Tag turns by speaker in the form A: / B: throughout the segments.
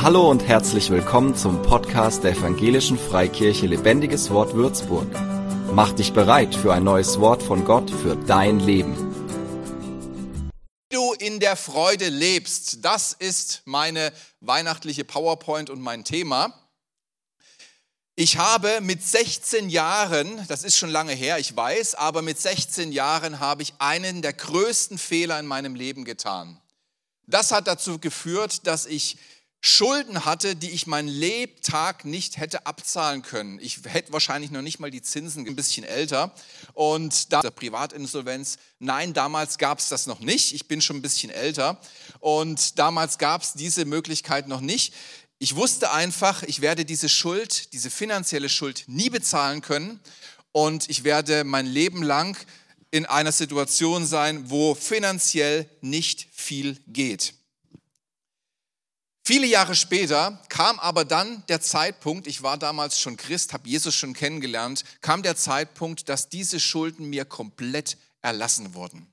A: Hallo und herzlich willkommen zum Podcast der Evangelischen Freikirche Lebendiges Wort Würzburg. Mach dich bereit für ein neues Wort von Gott für dein Leben.
B: Du in der Freude lebst, das ist meine weihnachtliche PowerPoint und mein Thema. Ich habe mit 16 Jahren, das ist schon lange her, ich weiß, aber mit 16 Jahren habe ich einen der größten Fehler in meinem Leben getan. Das hat dazu geführt, dass ich Schulden hatte, die ich mein Lebtag nicht hätte abzahlen können. Ich hätte wahrscheinlich noch nicht mal die Zinsen ein bisschen älter. Und da Privatinsolvenz, nein, damals gab es das noch nicht. Ich bin schon ein bisschen älter. Und damals gab es diese Möglichkeit noch nicht. Ich wusste einfach, ich werde diese Schuld, diese finanzielle Schuld nie bezahlen können. Und ich werde mein Leben lang in einer Situation sein, wo finanziell nicht viel geht. Viele Jahre später kam aber dann der Zeitpunkt, ich war damals schon Christ, habe Jesus schon kennengelernt, kam der Zeitpunkt, dass diese Schulden mir komplett erlassen wurden.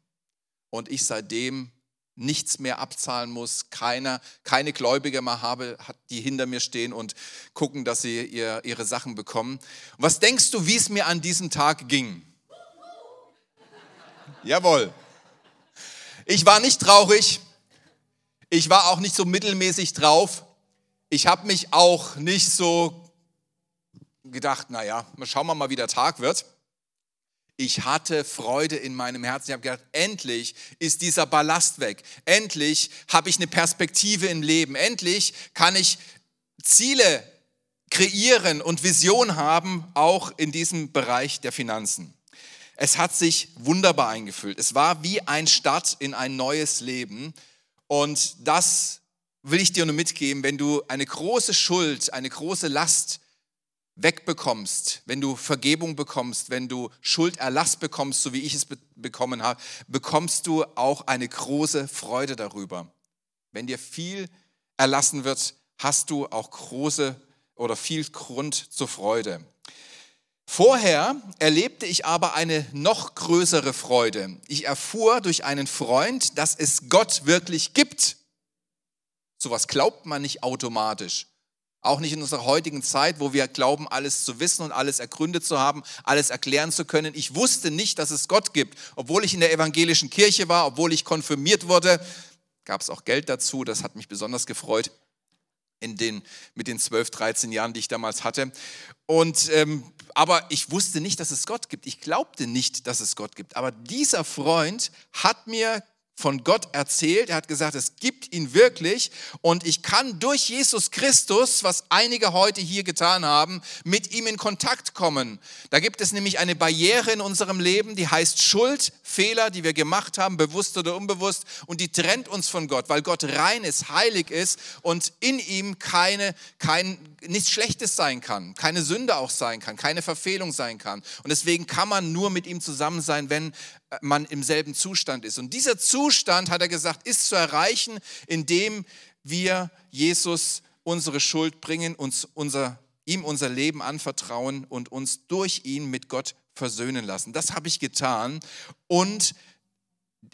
B: Und ich seitdem nichts mehr abzahlen muss, keine, keine Gläubige mehr habe, die hinter mir stehen und gucken, dass sie ihr, ihre Sachen bekommen. was denkst du, wie es mir an diesem Tag ging? Jawohl. Ich war nicht traurig, ich war auch nicht so mittelmäßig drauf. Ich habe mich auch nicht so gedacht, naja, schauen wir mal, wie der Tag wird. Ich hatte Freude in meinem Herzen. Ich habe gedacht, endlich ist dieser Ballast weg. Endlich habe ich eine Perspektive im Leben. Endlich kann ich Ziele kreieren und Vision haben, auch in diesem Bereich der Finanzen. Es hat sich wunderbar eingefüllt. Es war wie ein Start in ein neues Leben. Und das will ich dir nur mitgeben, wenn du eine große Schuld, eine große Last wegbekommst, wenn du Vergebung bekommst, wenn du Schulderlass bekommst, so wie ich es be bekommen habe, bekommst du auch eine große Freude darüber. Wenn dir viel erlassen wird, hast du auch große oder viel Grund zur Freude. Vorher erlebte ich aber eine noch größere Freude. Ich erfuhr durch einen Freund, dass es Gott wirklich gibt. Sowas glaubt man nicht automatisch. Auch nicht in unserer heutigen Zeit, wo wir glauben, alles zu wissen und alles ergründet zu haben, alles erklären zu können. Ich wusste nicht, dass es Gott gibt. Obwohl ich in der evangelischen Kirche war, obwohl ich konfirmiert wurde, gab es auch Geld dazu. Das hat mich besonders gefreut in den, mit den 12, 13 Jahren, die ich damals hatte. Und, ähm, aber ich wusste nicht, dass es Gott gibt. Ich glaubte nicht, dass es Gott gibt. Aber dieser Freund hat mir von Gott erzählt. Er hat gesagt, es gibt ihn wirklich und ich kann durch Jesus Christus, was einige heute hier getan haben, mit ihm in Kontakt kommen. Da gibt es nämlich eine Barriere in unserem Leben, die heißt Schuld, Fehler, die wir gemacht haben, bewusst oder unbewusst und die trennt uns von Gott, weil Gott rein ist, heilig ist und in ihm keine, kein, nichts Schlechtes sein kann, keine Sünde auch sein kann, keine Verfehlung sein kann. Und deswegen kann man nur mit ihm zusammen sein, wenn man im selben Zustand ist. Und dieser Zustand, hat er gesagt, ist zu erreichen, indem wir Jesus unsere Schuld bringen, uns unser, ihm unser Leben anvertrauen und uns durch ihn mit Gott versöhnen lassen. Das habe ich getan. Und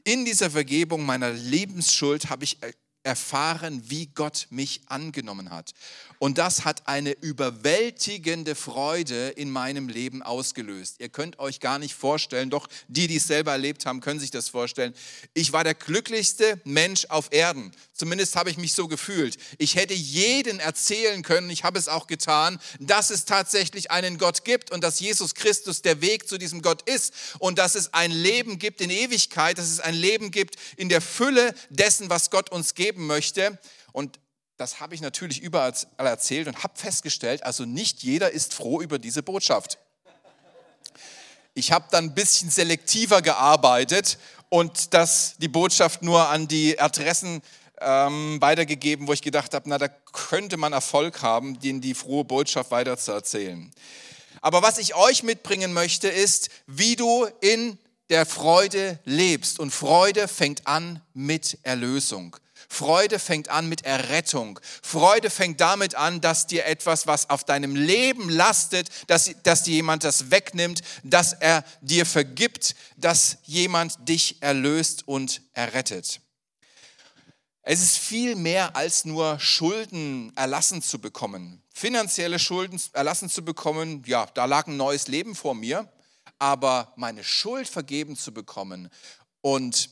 B: in dieser Vergebung meiner Lebensschuld habe ich erfahren, wie Gott mich angenommen hat. Und das hat eine überwältigende Freude in meinem Leben ausgelöst. Ihr könnt euch gar nicht vorstellen, doch die, die es selber erlebt haben, können sich das vorstellen. Ich war der glücklichste Mensch auf Erden. Zumindest habe ich mich so gefühlt. Ich hätte jeden erzählen können, ich habe es auch getan, dass es tatsächlich einen Gott gibt und dass Jesus Christus der Weg zu diesem Gott ist und dass es ein Leben gibt in Ewigkeit, dass es ein Leben gibt in der Fülle dessen, was Gott uns geben möchte. Und das habe ich natürlich überall erzählt und habe festgestellt, also nicht jeder ist froh über diese Botschaft. Ich habe dann ein bisschen selektiver gearbeitet und das, die Botschaft nur an die Adressen ähm, weitergegeben, wo ich gedacht habe, na, da könnte man Erfolg haben, denen die frohe Botschaft weiterzuerzählen. Aber was ich euch mitbringen möchte, ist, wie du in der Freude lebst. Und Freude fängt an mit Erlösung. Freude fängt an mit Errettung. Freude fängt damit an, dass dir etwas, was auf deinem Leben lastet, dass, dass dir jemand das wegnimmt, dass er dir vergibt, dass jemand dich erlöst und errettet. Es ist viel mehr als nur Schulden erlassen zu bekommen. Finanzielle Schulden erlassen zu bekommen, ja, da lag ein neues Leben vor mir, aber meine Schuld vergeben zu bekommen und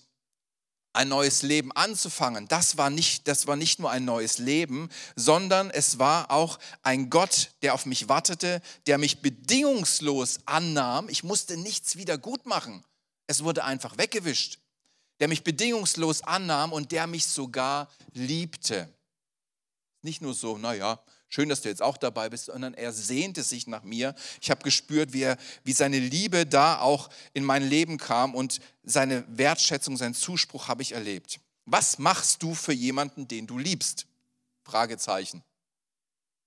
B: ein neues Leben anzufangen, das war nicht, das war nicht nur ein neues Leben, sondern es war auch ein Gott, der auf mich wartete, der mich bedingungslos annahm. Ich musste nichts wieder gut machen. Es wurde einfach weggewischt der mich bedingungslos annahm und der mich sogar liebte. Nicht nur so, naja, schön, dass du jetzt auch dabei bist, sondern er sehnte sich nach mir. Ich habe gespürt, wie, er, wie seine Liebe da auch in mein Leben kam und seine Wertschätzung, seinen Zuspruch habe ich erlebt. Was machst du für jemanden, den du liebst? Fragezeichen.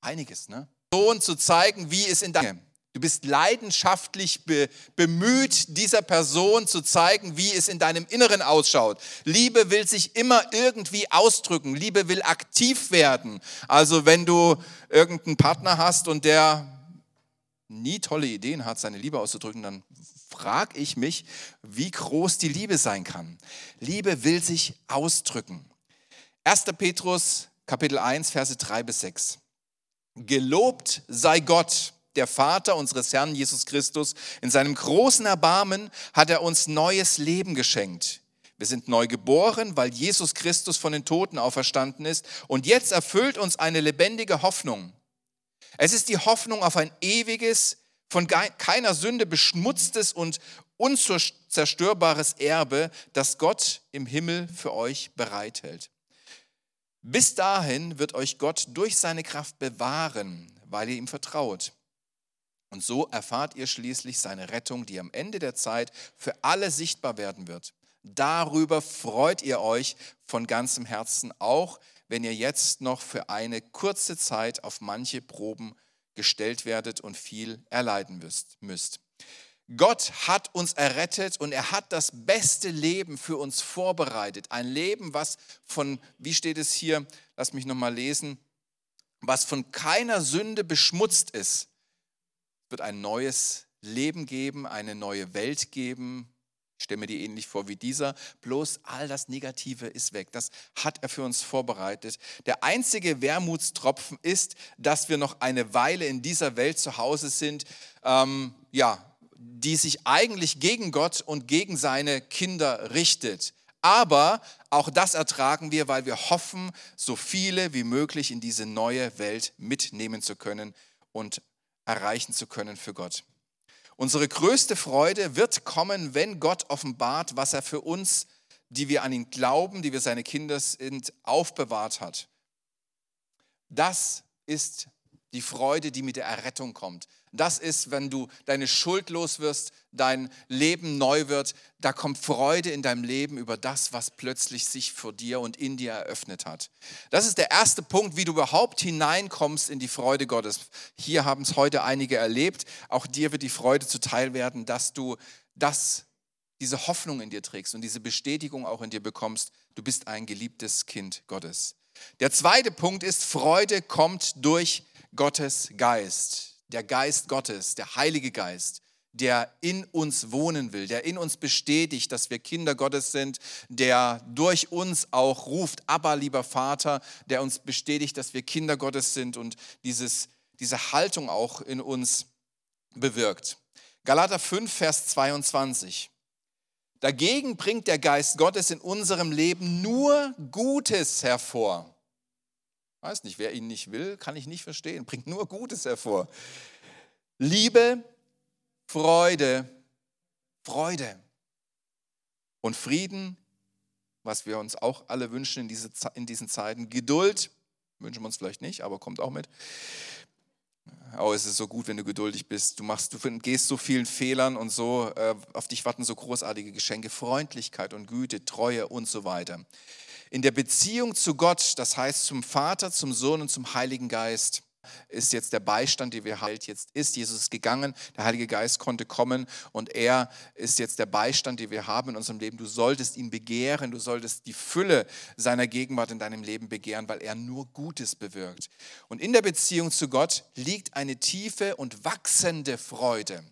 B: Einiges, ne? Sohn zu zeigen, wie es in deinem Du bist leidenschaftlich be bemüht, dieser Person zu zeigen, wie es in deinem Inneren ausschaut. Liebe will sich immer irgendwie ausdrücken. Liebe will aktiv werden. Also wenn du irgendeinen Partner hast und der nie tolle Ideen hat, seine Liebe auszudrücken, dann frage ich mich, wie groß die Liebe sein kann. Liebe will sich ausdrücken. 1. Petrus Kapitel 1, Verse 3 bis 6. Gelobt sei Gott der Vater unseres Herrn Jesus Christus, in seinem großen Erbarmen hat er uns neues Leben geschenkt. Wir sind neu geboren, weil Jesus Christus von den Toten auferstanden ist. Und jetzt erfüllt uns eine lebendige Hoffnung. Es ist die Hoffnung auf ein ewiges, von keiner Sünde beschmutztes und unzerstörbares Erbe, das Gott im Himmel für euch bereithält. Bis dahin wird euch Gott durch seine Kraft bewahren, weil ihr ihm vertraut. Und so erfahrt ihr schließlich seine Rettung, die am Ende der Zeit für alle sichtbar werden wird. Darüber freut ihr euch von ganzem Herzen, auch wenn ihr jetzt noch für eine kurze Zeit auf manche Proben gestellt werdet und viel erleiden müsst. Gott hat uns errettet und er hat das beste Leben für uns vorbereitet. Ein Leben, was von, wie steht es hier, lass mich nochmal lesen, was von keiner Sünde beschmutzt ist wird ein neues Leben geben, eine neue Welt geben. Ich stelle mir die ähnlich vor wie dieser. Bloß all das Negative ist weg. Das hat er für uns vorbereitet. Der einzige Wermutstropfen ist, dass wir noch eine Weile in dieser Welt zu Hause sind, ähm, ja, die sich eigentlich gegen Gott und gegen seine Kinder richtet. Aber auch das ertragen wir, weil wir hoffen, so viele wie möglich in diese neue Welt mitnehmen zu können und erreichen zu können für Gott. Unsere größte Freude wird kommen, wenn Gott offenbart, was er für uns, die wir an ihn glauben, die wir seine Kinder sind, aufbewahrt hat. Das ist die Freude, die mit der Errettung kommt. Das ist, wenn du deine Schuld los wirst, dein Leben neu wird, da kommt Freude in deinem Leben über das, was plötzlich sich vor dir und in dir eröffnet hat. Das ist der erste Punkt, wie du überhaupt hineinkommst in die Freude Gottes. Hier haben es heute einige erlebt. Auch dir wird die Freude zuteil werden, dass du das, diese Hoffnung in dir trägst und diese Bestätigung auch in dir bekommst. Du bist ein geliebtes Kind Gottes. Der zweite Punkt ist, Freude kommt durch Gottes Geist der Geist Gottes, der Heilige Geist, der in uns wohnen will, der in uns bestätigt, dass wir Kinder Gottes sind, der durch uns auch ruft, aber lieber Vater, der uns bestätigt, dass wir Kinder Gottes sind und dieses, diese Haltung auch in uns bewirkt. Galater 5, Vers 22. Dagegen bringt der Geist Gottes in unserem Leben nur Gutes hervor. Weiß nicht, wer ihn nicht will, kann ich nicht verstehen. Bringt nur Gutes hervor. Liebe, Freude, Freude und Frieden, was wir uns auch alle wünschen in, diese, in diesen Zeiten. Geduld, wünschen wir uns vielleicht nicht, aber kommt auch mit. Oh, es ist so gut, wenn du geduldig bist. Du machst, du gehst so vielen Fehlern und so, äh, auf dich warten so großartige Geschenke, Freundlichkeit und Güte, Treue und so weiter in der Beziehung zu Gott, das heißt zum Vater, zum Sohn und zum Heiligen Geist, ist jetzt der Beistand, den wir halt jetzt ist. Jesus ist gegangen, der Heilige Geist konnte kommen und er ist jetzt der Beistand, den wir haben in unserem Leben. Du solltest ihn begehren, du solltest die Fülle seiner Gegenwart in deinem Leben begehren, weil er nur Gutes bewirkt. Und in der Beziehung zu Gott liegt eine tiefe und wachsende Freude.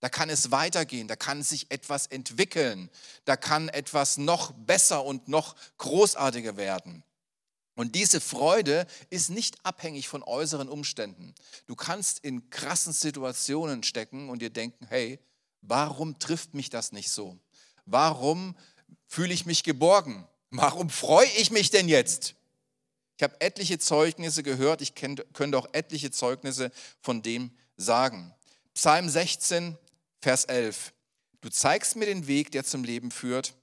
B: Da kann es weitergehen, da kann sich etwas entwickeln, da kann etwas noch besser und noch großartiger werden. Und diese Freude ist nicht abhängig von äußeren Umständen. Du kannst in krassen Situationen stecken und dir denken, hey, warum trifft mich das nicht so? Warum fühle ich mich geborgen? Warum freue ich mich denn jetzt? Ich habe etliche Zeugnisse gehört, ich könnte auch etliche Zeugnisse von dem sagen. Psalm 16, Vers 11. Du zeigst mir den Weg, der zum Leben führt.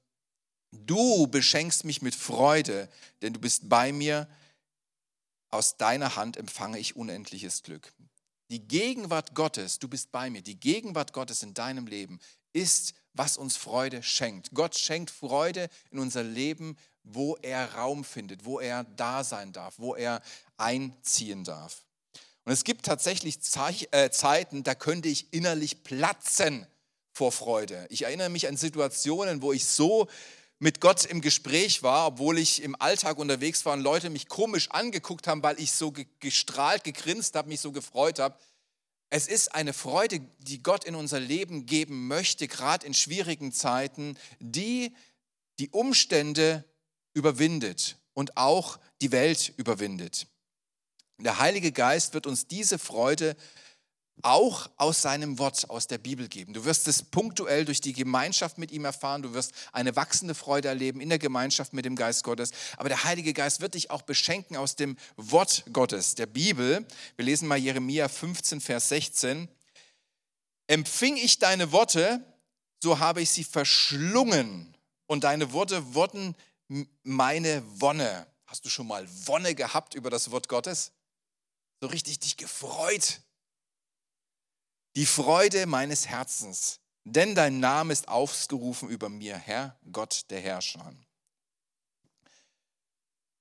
B: Du beschenkst mich mit Freude, denn du bist bei mir. Aus deiner Hand empfange ich unendliches Glück. Die Gegenwart Gottes, du bist bei mir, die Gegenwart Gottes in deinem Leben ist, was uns Freude schenkt. Gott schenkt Freude in unser Leben, wo er Raum findet, wo er da sein darf, wo er einziehen darf. Und es gibt tatsächlich äh, Zeiten, da könnte ich innerlich platzen vor Freude. Ich erinnere mich an Situationen, wo ich so mit Gott im Gespräch war, obwohl ich im Alltag unterwegs war und Leute mich komisch angeguckt haben, weil ich so gestrahlt, gegrinst habe, mich so gefreut habe. Es ist eine Freude, die Gott in unser Leben geben möchte, gerade in schwierigen Zeiten, die die Umstände überwindet und auch die Welt überwindet. Der Heilige Geist wird uns diese Freude auch aus seinem Wort, aus der Bibel geben. Du wirst es punktuell durch die Gemeinschaft mit ihm erfahren, du wirst eine wachsende Freude erleben in der Gemeinschaft mit dem Geist Gottes, aber der Heilige Geist wird dich auch beschenken aus dem Wort Gottes, der Bibel. Wir lesen mal Jeremia 15, Vers 16. Empfing ich deine Worte, so habe ich sie verschlungen und deine Worte wurden meine Wonne. Hast du schon mal Wonne gehabt über das Wort Gottes? So richtig dich gefreut die Freude meines Herzens, denn dein Name ist aufgerufen über mir, Herr Gott der Herrscher.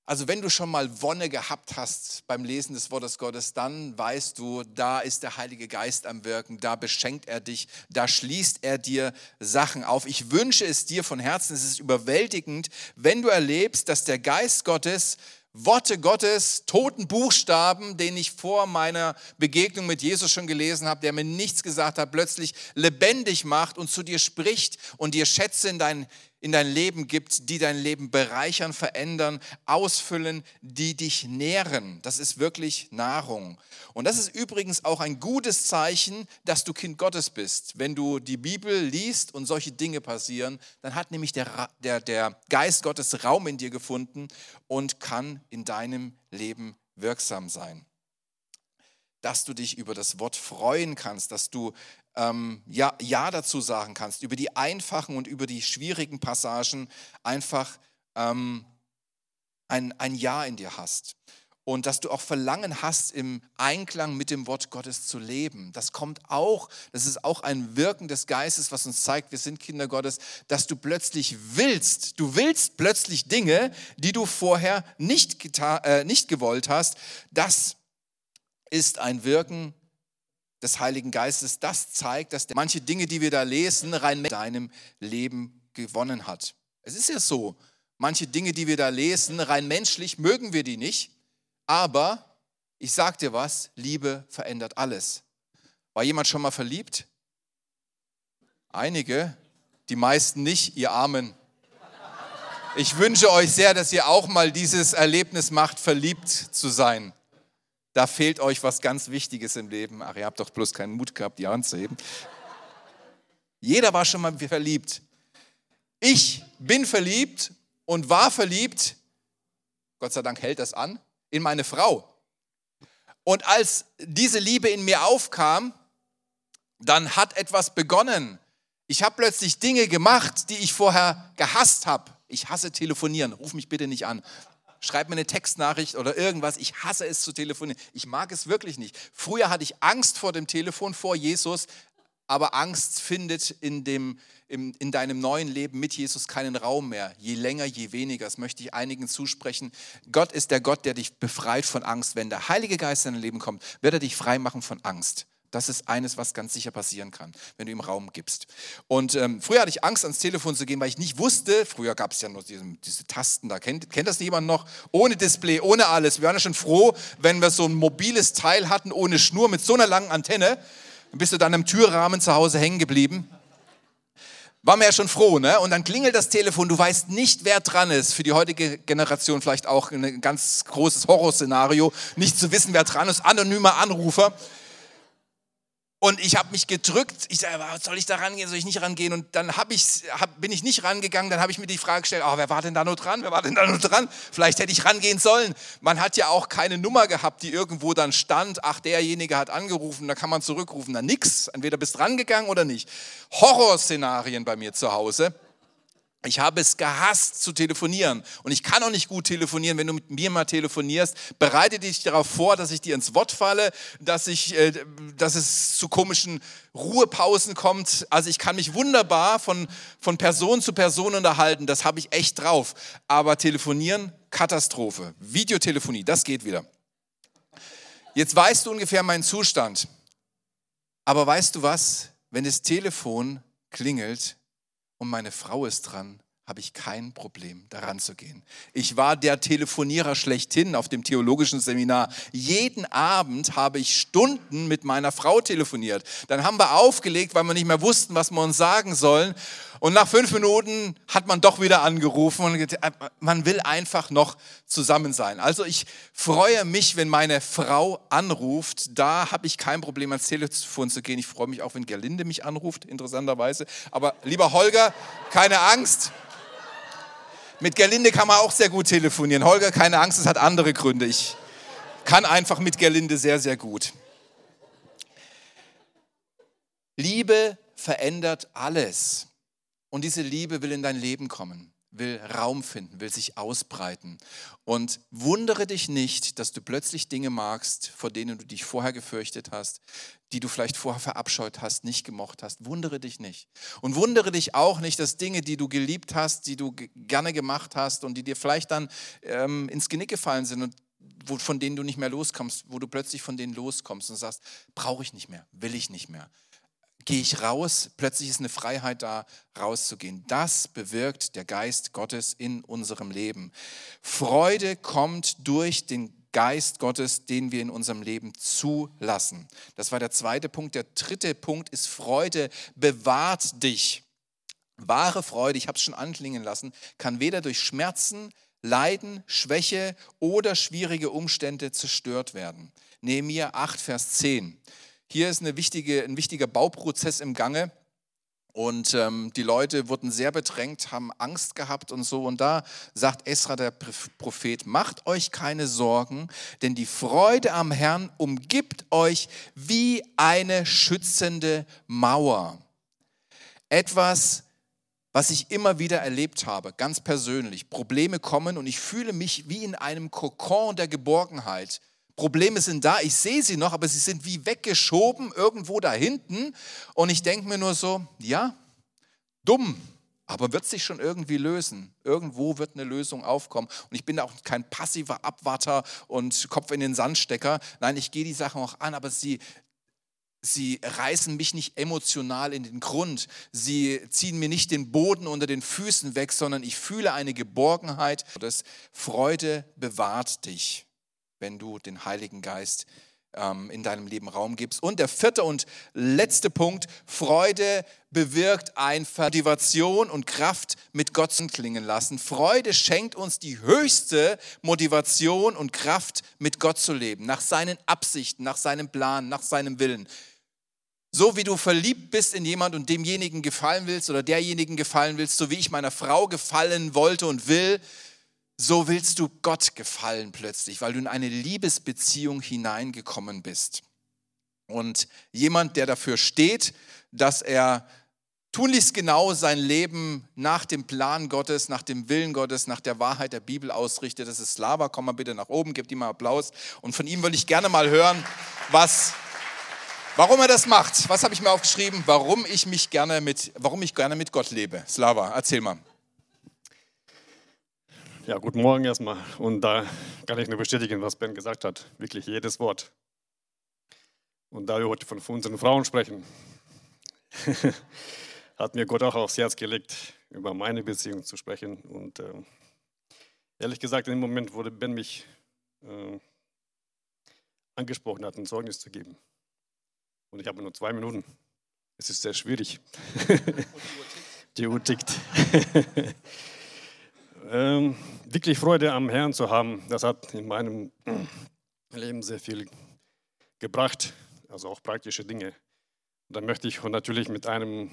B: Also wenn du schon mal Wonne gehabt hast beim Lesen des Wortes Gottes, dann weißt du, da ist der Heilige Geist am Wirken, da beschenkt er dich, da schließt er dir Sachen auf. Ich wünsche es dir von Herzen, es ist überwältigend, wenn du erlebst, dass der Geist Gottes Worte Gottes, toten Buchstaben, den ich vor meiner Begegnung mit Jesus schon gelesen habe, der mir nichts gesagt hat, plötzlich lebendig macht und zu dir spricht und dir Schätze in dein in dein Leben gibt, die dein Leben bereichern, verändern, ausfüllen, die dich nähren. Das ist wirklich Nahrung. Und das ist übrigens auch ein gutes Zeichen, dass du Kind Gottes bist. Wenn du die Bibel liest und solche Dinge passieren, dann hat nämlich der, der, der Geist Gottes Raum in dir gefunden und kann in deinem Leben wirksam sein dass du dich über das Wort freuen kannst, dass du ähm, ja, ja dazu sagen kannst, über die einfachen und über die schwierigen Passagen einfach ähm, ein, ein Ja in dir hast. Und dass du auch Verlangen hast, im Einklang mit dem Wort Gottes zu leben. Das kommt auch, das ist auch ein Wirken des Geistes, was uns zeigt, wir sind Kinder Gottes, dass du plötzlich willst, du willst plötzlich Dinge, die du vorher nicht, äh, nicht gewollt hast. Das ist ein Wirken des Heiligen Geistes. Das zeigt, dass manche Dinge, die wir da lesen, rein mit deinem Leben gewonnen hat. Es ist ja so, manche Dinge, die wir da lesen, rein menschlich mögen wir die nicht, aber ich sag dir was, Liebe verändert alles. War jemand schon mal verliebt? Einige, die meisten nicht, ihr Armen. Ich wünsche euch sehr, dass ihr auch mal dieses Erlebnis macht, verliebt zu sein da fehlt euch was ganz Wichtiges im Leben. Ach, ihr habt doch bloß keinen Mut gehabt, die Hand zu heben. Jeder war schon mal verliebt. Ich bin verliebt und war verliebt, Gott sei Dank hält das an, in meine Frau. Und als diese Liebe in mir aufkam, dann hat etwas begonnen. Ich habe plötzlich Dinge gemacht, die ich vorher gehasst habe. Ich hasse telefonieren, ruf mich bitte nicht an schreib mir eine Textnachricht oder irgendwas. Ich hasse es zu telefonieren. Ich mag es wirklich nicht. Früher hatte ich Angst vor dem Telefon, vor Jesus, aber Angst findet in, dem, in, in deinem neuen Leben mit Jesus keinen Raum mehr. Je länger, je weniger. Das möchte ich einigen zusprechen. Gott ist der Gott, der dich befreit von Angst. Wenn der Heilige Geist in dein Leben kommt, wird er dich frei machen von Angst. Das ist eines, was ganz sicher passieren kann, wenn du ihm Raum gibst. Und ähm, früher hatte ich Angst, ans Telefon zu gehen, weil ich nicht wusste, früher gab es ja nur diese, diese Tasten, da kennt, kennt das jemand noch? Ohne Display, ohne alles. Wir waren ja schon froh, wenn wir so ein mobiles Teil hatten, ohne Schnur, mit so einer langen Antenne. Dann bist du dann im Türrahmen zu Hause hängen geblieben. War mir ja schon froh, ne? Und dann klingelt das Telefon, du weißt nicht, wer dran ist. Für die heutige Generation vielleicht auch ein ganz großes Horrorszenario, nicht zu wissen, wer dran ist, anonymer Anrufer. Und ich habe mich gedrückt. Ich sage, soll ich da rangehen, soll ich nicht rangehen? Und dann hab ich, hab, bin ich nicht rangegangen. Dann habe ich mir die Frage gestellt, oh, wer war denn da nur dran? Wer war denn da nur dran? Vielleicht hätte ich rangehen sollen. Man hat ja auch keine Nummer gehabt, die irgendwo dann stand. Ach, derjenige hat angerufen, da kann man zurückrufen. Na nix. Entweder bist rangegangen oder nicht. Horrorszenarien bei mir zu Hause. Ich habe es gehasst zu telefonieren und ich kann auch nicht gut telefonieren, wenn du mit mir mal telefonierst. Bereite dich darauf vor, dass ich dir ins Wort falle, dass, ich, äh, dass es zu komischen Ruhepausen kommt. Also ich kann mich wunderbar von, von Person zu Person unterhalten, das habe ich echt drauf. Aber telefonieren, Katastrophe. Videotelefonie, das geht wieder. Jetzt weißt du ungefähr meinen Zustand. Aber weißt du was? Wenn das Telefon klingelt, und meine Frau ist dran, habe ich kein Problem, daran zu gehen. Ich war der Telefonierer schlechthin auf dem theologischen Seminar. Jeden Abend habe ich Stunden mit meiner Frau telefoniert. Dann haben wir aufgelegt, weil wir nicht mehr wussten, was wir uns sagen sollen. Und nach fünf Minuten hat man doch wieder angerufen und äh, man will einfach noch zusammen sein. Also ich freue mich, wenn meine Frau anruft. Da habe ich kein Problem, ans Telefon zu gehen. Ich freue mich auch, wenn Gerlinde mich anruft, interessanterweise. Aber lieber Holger, keine Angst. Mit Gerlinde kann man auch sehr gut telefonieren. Holger, keine Angst, es hat andere Gründe. Ich kann einfach mit Gerlinde sehr, sehr gut. Liebe verändert alles. Und diese Liebe will in dein Leben kommen will Raum finden, will sich ausbreiten. Und wundere dich nicht, dass du plötzlich Dinge magst, vor denen du dich vorher gefürchtet hast, die du vielleicht vorher verabscheut hast, nicht gemocht hast. Wundere dich nicht. Und wundere dich auch nicht, dass Dinge, die du geliebt hast, die du gerne gemacht hast und die dir vielleicht dann ähm, ins Genick gefallen sind und wo, von denen du nicht mehr loskommst, wo du plötzlich von denen loskommst und sagst, brauche ich nicht mehr, will ich nicht mehr gehe ich raus, plötzlich ist eine Freiheit da, rauszugehen. Das bewirkt der Geist Gottes in unserem Leben. Freude kommt durch den Geist Gottes, den wir in unserem Leben zulassen. Das war der zweite Punkt. Der dritte Punkt ist Freude bewahrt dich. Wahre Freude, ich habe es schon anklingen lassen, kann weder durch Schmerzen, Leiden, Schwäche oder schwierige Umstände zerstört werden. Nehemiah 8, Vers 10. Hier ist wichtige, ein wichtiger Bauprozess im Gange. Und ähm, die Leute wurden sehr bedrängt, haben Angst gehabt und so. Und da sagt Esra, der Prophet, macht euch keine Sorgen, denn die Freude am Herrn umgibt euch wie eine schützende Mauer. Etwas, was ich immer wieder erlebt habe, ganz persönlich. Probleme kommen und ich fühle mich wie in einem Kokon der Geborgenheit. Probleme sind da, ich sehe sie noch, aber sie sind wie weggeschoben irgendwo da hinten. Und ich denke mir nur so, ja, dumm, aber wird sich schon irgendwie lösen. Irgendwo wird eine Lösung aufkommen. Und ich bin auch kein passiver Abwarter und Kopf in den Sandstecker. Nein, ich gehe die Sachen auch an, aber sie, sie reißen mich nicht emotional in den Grund. Sie ziehen mir nicht den Boden unter den Füßen weg, sondern ich fühle eine Geborgenheit. Das Freude bewahrt dich wenn du den Heiligen Geist ähm, in deinem Leben Raum gibst. Und der vierte und letzte Punkt, Freude bewirkt ein Motivation und Kraft mit Gott zu klingen lassen. Freude schenkt uns die höchste Motivation und Kraft mit Gott zu leben, nach seinen Absichten, nach seinem Plan, nach seinem Willen. So wie du verliebt bist in jemand und demjenigen gefallen willst oder derjenigen gefallen willst, so wie ich meiner Frau gefallen wollte und will, so willst du Gott gefallen plötzlich, weil du in eine Liebesbeziehung hineingekommen bist. Und jemand, der dafür steht, dass er tunlichst genau sein Leben nach dem Plan Gottes, nach dem Willen Gottes, nach der Wahrheit der Bibel ausrichtet, das ist Slava. Komm mal bitte nach oben, gebt ihm mal Applaus. Und von ihm würde ich gerne mal hören, was, warum er das macht. Was habe ich mir aufgeschrieben? Warum ich mich gerne mit, warum ich gerne mit Gott lebe. Slava, erzähl mal.
C: Ja, guten Morgen erstmal. Und da kann ich nur bestätigen, was Ben gesagt hat. Wirklich jedes Wort. Und da wir heute von unseren Frauen sprechen, hat mir Gott auch aufs Herz gelegt, über meine Beziehung zu sprechen. Und äh, ehrlich gesagt, in dem Moment, wo Ben mich äh, angesprochen hat, ein Zeugnis zu geben, Und ich habe nur zwei Minuten. Es ist sehr schwierig. die Uhr tickt. ähm, wirklich Freude am Herrn zu haben, das hat in meinem Leben sehr viel gebracht, also auch praktische Dinge. Da möchte ich natürlich mit einem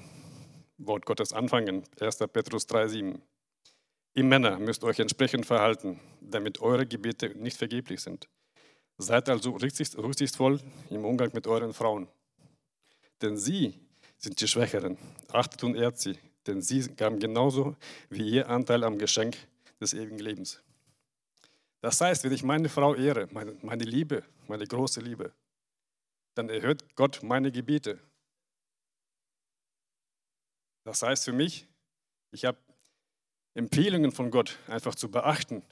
C: Wort Gottes anfangen, 1. Petrus 3,7. Ihr Männer müsst euch entsprechend verhalten, damit eure Gebete nicht vergeblich sind. Seid also rücksichtsvoll im Umgang mit euren Frauen. Denn sie sind die Schwächeren. Achtet und ehrt sie, denn sie gaben genauso wie ihr Anteil am Geschenk des ewigen Lebens. Das heißt, wenn ich meine Frau ehre, meine, meine Liebe, meine große Liebe, dann erhört Gott meine Gebete. Das heißt für mich, ich habe Empfehlungen von Gott einfach zu beachten.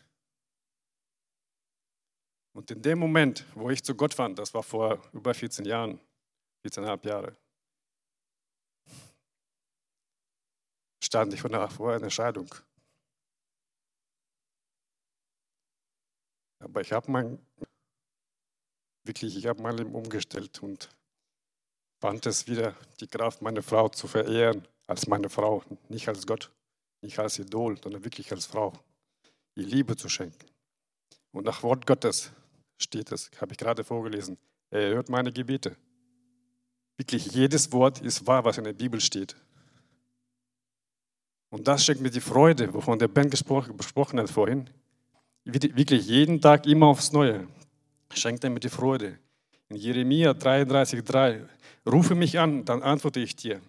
C: Und in dem Moment, wo ich zu Gott fand, das war vor über 14 Jahren, 14,5 Jahre, stand ich vor einer Entscheidung. Aber ich habe mein, wirklich, ich habe mein Leben umgestellt und fand es wieder die Kraft, meine Frau zu verehren als meine Frau, nicht als Gott, nicht als Idol, sondern wirklich als Frau, ihr Liebe zu schenken. Und nach Wort Gottes steht es, habe ich gerade vorgelesen, er hört meine Gebete. Wirklich jedes Wort ist wahr, was in der Bibel steht. Und das schenkt mir die Freude, wovon der Ben gesprochen hat vorhin. Wirklich jeden Tag immer aufs Neue schenkt er mir die Freude. In Jeremia 33,3 rufe mich an, dann antworte ich dir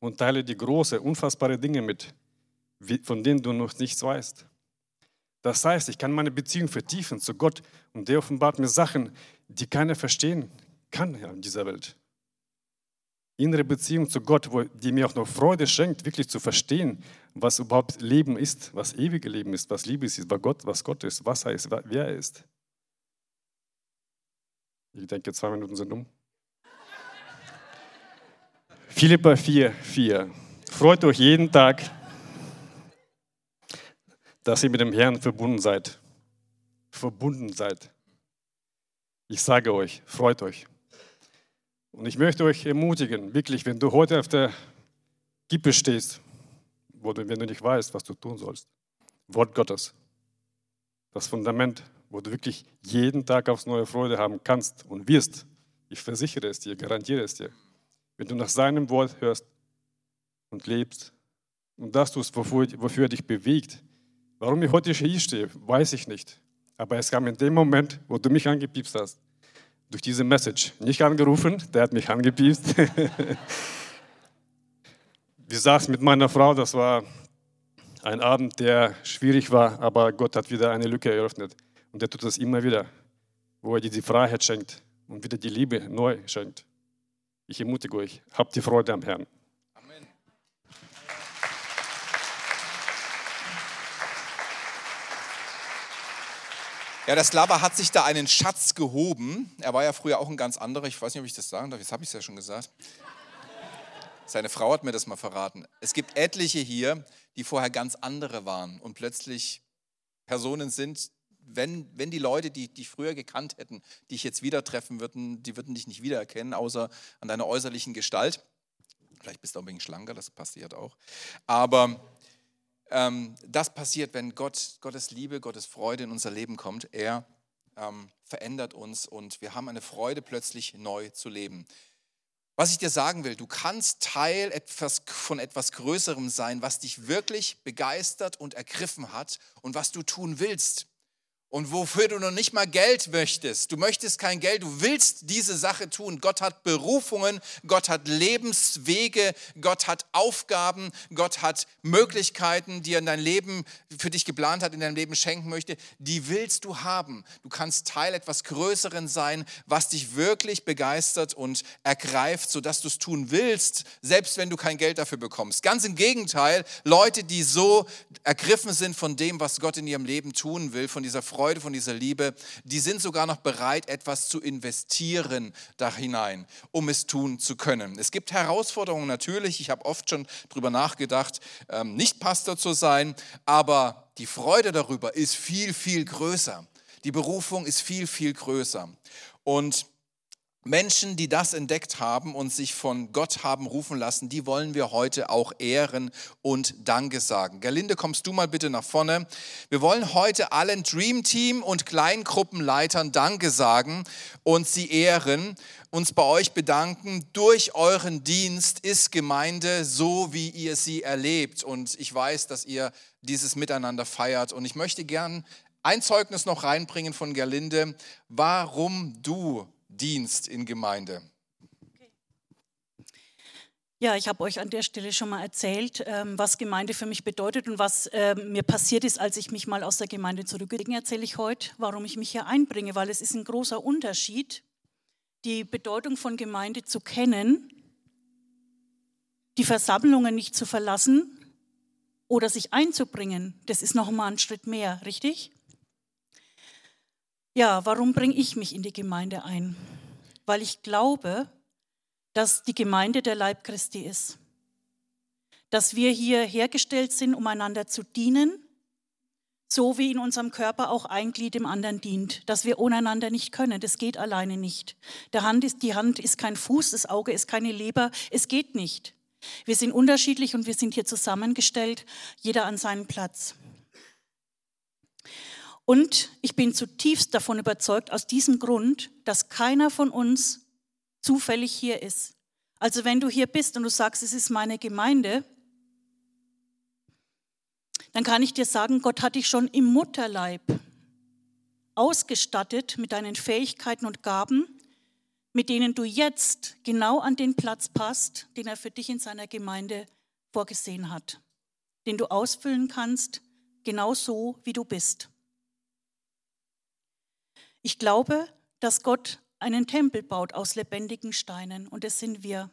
C: und teile die große, unfassbare Dinge mit, von denen du noch nichts weißt. Das heißt, ich kann meine Beziehung vertiefen zu Gott und der offenbart mir Sachen, die keiner verstehen kann in dieser Welt innere Beziehung zu Gott, die mir auch noch Freude schenkt, wirklich zu verstehen, was überhaupt Leben ist, was ewige Leben ist, was Liebe ist, was Gott, was Gott ist, was er ist, wer er ist. Ich denke, zwei Minuten sind um. Philippa 4, 4. Freut euch jeden Tag, dass ihr mit dem Herrn verbunden seid. Verbunden seid. Ich sage euch, freut euch. Und ich möchte euch ermutigen, wirklich, wenn du heute auf der Kippe stehst, wo du, wenn du nicht weißt, was du tun sollst, Wort Gottes, das Fundament, wo du wirklich jeden Tag aufs neue Freude haben kannst und wirst. Ich versichere es dir, garantiere es dir. Wenn du nach seinem Wort hörst und lebst und das tust, wofür, wofür er dich bewegt. Warum ich heute hier stehe, weiß ich nicht. Aber es kam in dem Moment, wo du mich angepiepst hast durch diese Message. Nicht angerufen, der hat mich angepiest. Wir saßen mit meiner Frau, das war ein Abend, der schwierig war, aber Gott hat wieder eine Lücke eröffnet. Und er tut das immer wieder, wo er dir die Freiheit schenkt und wieder die Liebe neu schenkt. Ich ermutige euch, habt die Freude am Herrn.
B: Ja, der Slava hat sich da einen Schatz gehoben. Er war ja früher auch ein ganz anderer. Ich weiß nicht, ob ich das sagen darf. Jetzt habe ich es ja schon gesagt. Seine Frau hat mir das mal verraten. Es gibt etliche hier, die vorher ganz andere waren und plötzlich Personen sind, wenn, wenn die Leute, die dich früher gekannt hätten, dich jetzt wieder treffen würden, die würden dich nicht wiedererkennen, außer an deiner äußerlichen Gestalt. Vielleicht bist du auch ein bisschen schlanker, das passiert auch. Aber ähm, das passiert, wenn Gott, Gottes Liebe, Gottes Freude in unser Leben kommt. Er ähm, verändert uns und wir haben eine Freude, plötzlich neu zu leben. Was ich dir sagen will, du kannst Teil etwas, von etwas Größerem sein, was dich wirklich begeistert und ergriffen hat und was du tun willst und wofür du noch nicht mal Geld möchtest. Du möchtest kein Geld, du willst diese Sache tun. Gott hat Berufungen, Gott hat Lebenswege, Gott hat Aufgaben, Gott hat Möglichkeiten, die er in dein Leben für dich geplant hat, in deinem Leben schenken möchte. Die willst du haben. Du kannst Teil etwas Größeren sein, was dich wirklich begeistert und ergreift, sodass du es tun willst, selbst wenn du kein Geld dafür bekommst. Ganz im Gegenteil, Leute, die so ergriffen sind von dem, was Gott in ihrem Leben tun will, von dieser Freude, Freude, von dieser Liebe, die sind sogar noch bereit, etwas zu investieren da hinein, um es tun zu können. Es gibt Herausforderungen natürlich, ich habe oft schon darüber nachgedacht, ähm, nicht Pastor zu sein, aber die Freude darüber ist viel, viel größer. Die Berufung ist viel, viel größer. Und Menschen, die das entdeckt haben und sich von Gott haben rufen lassen, die wollen wir heute auch ehren und Danke sagen. Gerlinde, kommst du mal bitte nach vorne. Wir wollen heute allen Dream Team und Kleingruppenleitern Danke sagen und sie ehren, uns bei euch bedanken. Durch euren Dienst ist Gemeinde so, wie ihr sie erlebt. Und ich weiß, dass ihr dieses Miteinander feiert. Und ich möchte gern ein Zeugnis noch reinbringen von Gerlinde, warum du Dienst in Gemeinde?
D: Ja, ich habe euch an der Stelle schon mal erzählt, ähm, was Gemeinde für mich bedeutet und was ähm, mir passiert ist, als ich mich mal aus der Gemeinde zurückgezogen erzähle ich heute, warum ich mich hier einbringe, weil es ist ein großer Unterschied, die Bedeutung von Gemeinde zu kennen, die Versammlungen nicht zu verlassen oder sich einzubringen. Das ist noch mal ein Schritt mehr, richtig? Ja, warum bringe ich mich in die Gemeinde ein? Weil ich glaube, dass die Gemeinde der Leib Christi ist. Dass wir hier hergestellt sind, um einander zu dienen, so wie in unserem Körper auch ein Glied dem anderen dient. Dass wir ohneinander nicht können, das geht alleine nicht. Hand ist, die Hand ist kein Fuß, das Auge ist keine Leber, es geht nicht. Wir sind unterschiedlich und wir sind hier zusammengestellt, jeder an seinen Platz. Und ich bin zutiefst davon überzeugt, aus diesem Grund, dass keiner von uns zufällig hier ist. Also wenn du hier bist und du sagst, es ist meine Gemeinde, dann kann ich dir sagen, Gott hat dich schon im Mutterleib ausgestattet mit deinen Fähigkeiten und Gaben, mit denen du jetzt genau an den Platz passt, den er für dich in seiner Gemeinde vorgesehen hat, den du ausfüllen kannst, genau so, wie du bist. Ich glaube, dass Gott einen Tempel baut aus lebendigen Steinen und das sind wir.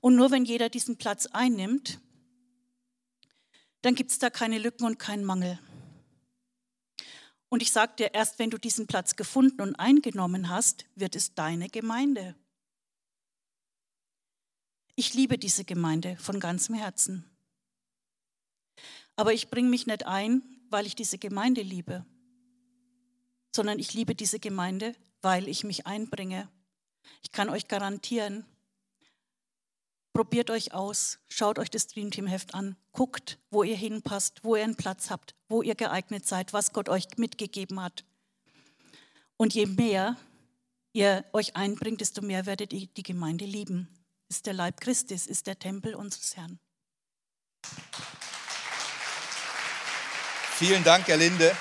D: Und nur wenn jeder diesen Platz einnimmt, dann gibt es da keine Lücken und keinen Mangel. Und ich sage dir, erst wenn du diesen Platz gefunden und eingenommen hast, wird es deine Gemeinde. Ich liebe diese Gemeinde von ganzem Herzen. Aber ich bringe mich nicht ein, weil ich diese Gemeinde liebe sondern ich liebe diese Gemeinde, weil ich mich einbringe. Ich kann euch garantieren, probiert euch aus, schaut euch das Dreamteam-Heft an, guckt, wo ihr hinpasst, wo ihr einen Platz habt, wo ihr geeignet seid, was Gott euch mitgegeben hat. Und je mehr ihr euch einbringt, desto mehr werdet ihr die Gemeinde lieben. Ist der Leib Christi, ist der Tempel unseres Herrn.
B: Vielen Dank, Herr Linde.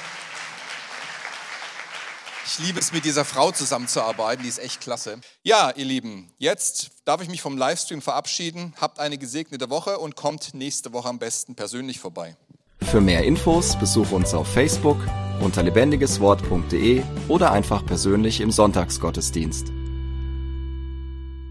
B: Ich liebe es, mit dieser Frau zusammenzuarbeiten, die ist echt klasse. Ja, ihr Lieben, jetzt darf ich mich vom Livestream verabschieden. Habt eine gesegnete Woche und kommt nächste Woche am besten persönlich vorbei.
A: Für mehr Infos besuche uns auf Facebook unter lebendigeswort.de oder einfach persönlich im Sonntagsgottesdienst.